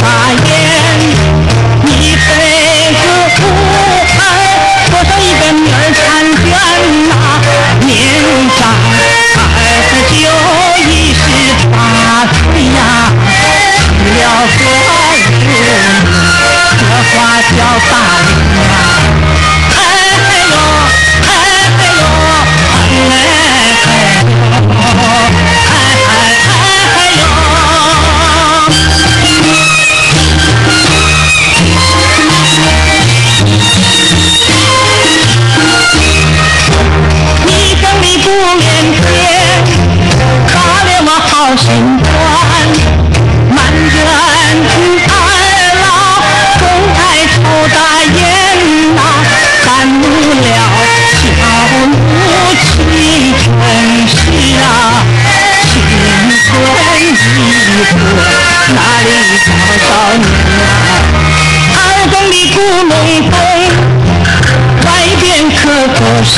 bye. 转，满园二老总爱抽大烟呐、耽误了小母亲春夏。青春一过，哪里找到你啊？二更里孤梅飞，外边可歌声。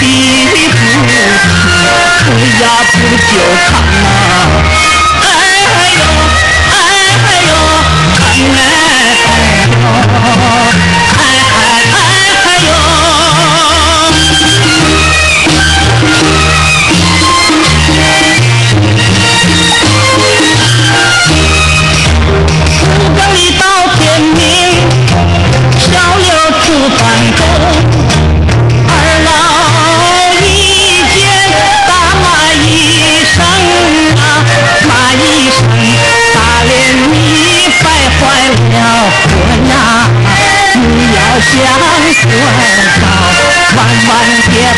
的不知，呀。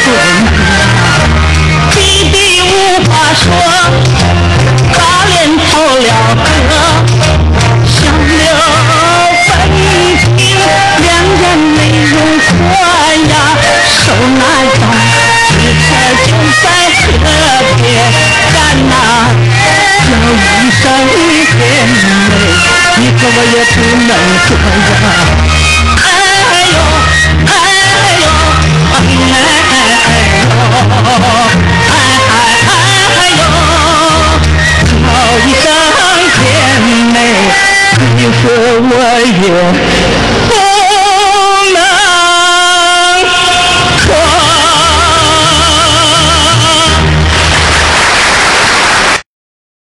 孙呀，弟弟无话说，把脸偷了课。小刘背清两眼泪如泉呀，手拿刀，媳妇就在河边站哪，叫一声你别来，你可我也不能这样。